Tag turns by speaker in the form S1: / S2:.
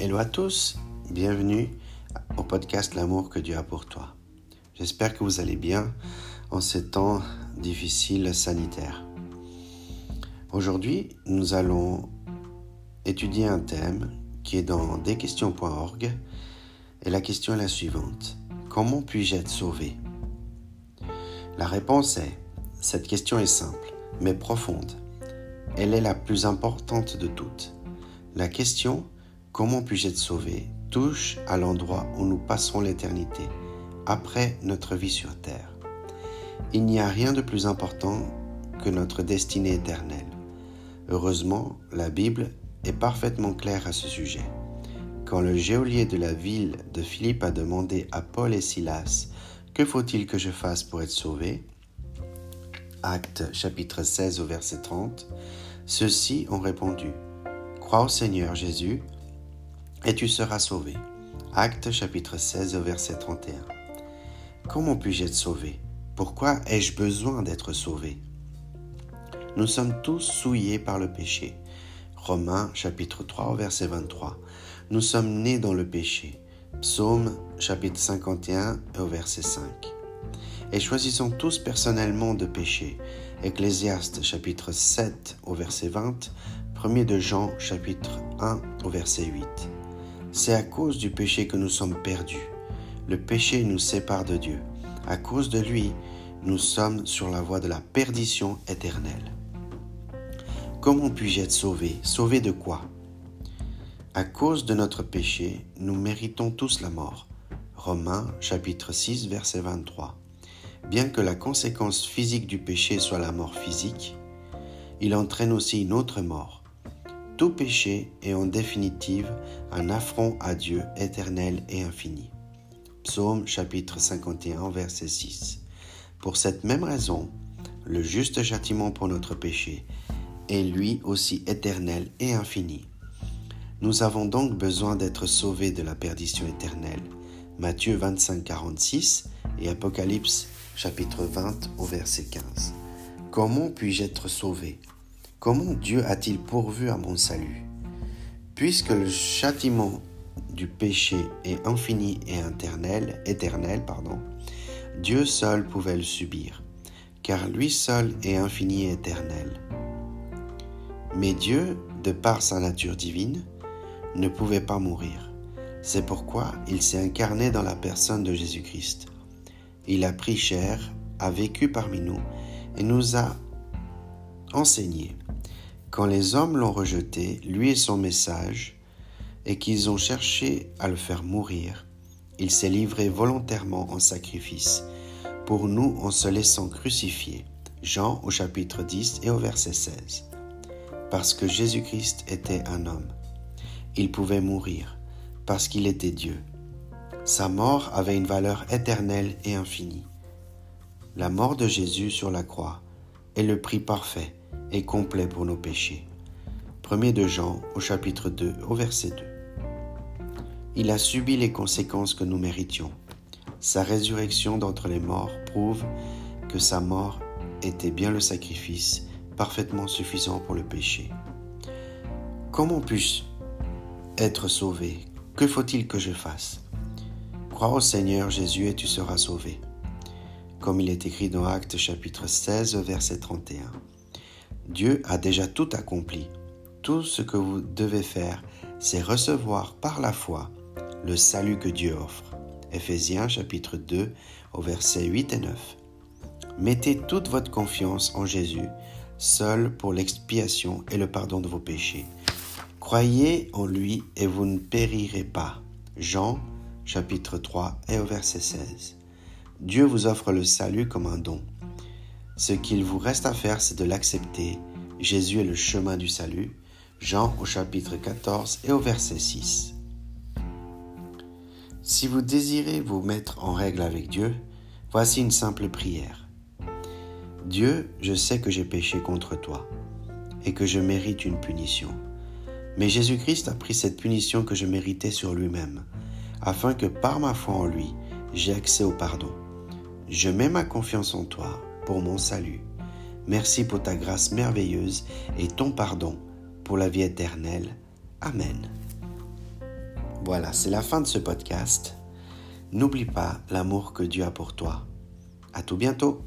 S1: Hello à tous, bienvenue au podcast L'amour que Dieu a pour toi. J'espère que vous allez bien en ces temps difficiles sanitaires. Aujourd'hui, nous allons étudier un thème qui est dans desquestions.org et la question est la suivante. Comment puis-je être sauvé? La réponse est, cette question est simple mais profonde. Elle est la plus importante de toutes. La question Comment puis-je être sauvé? Touche à l'endroit où nous passerons l'éternité, après notre vie sur terre. Il n'y a rien de plus important que notre destinée éternelle. Heureusement, la Bible est parfaitement claire à ce sujet. Quand le geôlier de la ville de Philippe a demandé à Paul et Silas Que faut-il que je fasse pour être sauvé chapitre 16 au verset 30, ceux-ci ont répondu Crois au Seigneur Jésus et tu seras sauvé. Acte chapitre 16 au verset 31. Comment puis-je être sauvé? Pourquoi ai-je besoin d'être sauvé? Nous sommes tous souillés par le péché. Romains chapitre 3 verset 23. Nous sommes nés dans le péché. Psaume chapitre 51 au verset 5. Et choisissons tous personnellement de pécher. Ecclésiaste chapitre 7 au verset 20. 1 de Jean chapitre 1 au verset 8. C'est à cause du péché que nous sommes perdus. Le péché nous sépare de Dieu. À cause de lui, nous sommes sur la voie de la perdition éternelle. Comment puis-je être sauvé? Sauvé de quoi? À cause de notre péché, nous méritons tous la mort. Romains chapitre 6 verset 23. Bien que la conséquence physique du péché soit la mort physique, il entraîne aussi une autre mort. Tout péché est en définitive un affront à Dieu éternel et infini. Psaume chapitre 51 verset 6. Pour cette même raison, le juste châtiment pour notre péché est lui aussi éternel et infini. Nous avons donc besoin d'être sauvés de la perdition éternelle. Matthieu 25, 46 et Apocalypse chapitre 20 au verset 15. Comment puis-je être sauvé Comment Dieu a-t-il pourvu à mon salut Puisque le châtiment du péché est infini et éternel, éternel pardon, Dieu seul pouvait le subir, car lui seul est infini et éternel. Mais Dieu, de par sa nature divine, ne pouvait pas mourir. C'est pourquoi il s'est incarné dans la personne de Jésus-Christ. Il a pris chair, a vécu parmi nous et nous a enseigné. Quand les hommes l'ont rejeté, lui et son message, et qu'ils ont cherché à le faire mourir, il s'est livré volontairement en sacrifice, pour nous en se laissant crucifier. Jean au chapitre 10 et au verset 16 parce que Jésus-Christ était un homme. Il pouvait mourir parce qu'il était Dieu. Sa mort avait une valeur éternelle et infinie. La mort de Jésus sur la croix est le prix parfait et complet pour nos péchés. 1 de Jean au chapitre 2 au verset 2. Il a subi les conséquences que nous méritions. Sa résurrection d'entre les morts prouve que sa mort était bien le sacrifice parfaitement suffisant pour le péché. Comment puis-je être sauvé? Que faut-il que je fasse? Crois au Seigneur Jésus et tu seras sauvé. Comme il est écrit dans Actes chapitre 16 verset 31. Dieu a déjà tout accompli. Tout ce que vous devez faire, c'est recevoir par la foi le salut que Dieu offre. Ephésiens chapitre 2 au verset 8 et 9. Mettez toute votre confiance en Jésus seul pour l'expiation et le pardon de vos péchés. Croyez en lui et vous ne périrez pas. Jean chapitre 3 et au verset 16. Dieu vous offre le salut comme un don. Ce qu'il vous reste à faire, c'est de l'accepter. Jésus est le chemin du salut. Jean au chapitre 14 et au verset 6. Si vous désirez vous mettre en règle avec Dieu, voici une simple prière. Dieu, je sais que j'ai péché contre toi et que je mérite une punition. Mais Jésus-Christ a pris cette punition que je méritais sur lui-même, afin que par ma foi en lui, j'ai accès au pardon. Je mets ma confiance en toi pour mon salut. Merci pour ta grâce merveilleuse et ton pardon pour la vie éternelle. Amen. Voilà, c'est la fin de ce podcast. N'oublie pas l'amour que Dieu a pour toi. À tout bientôt.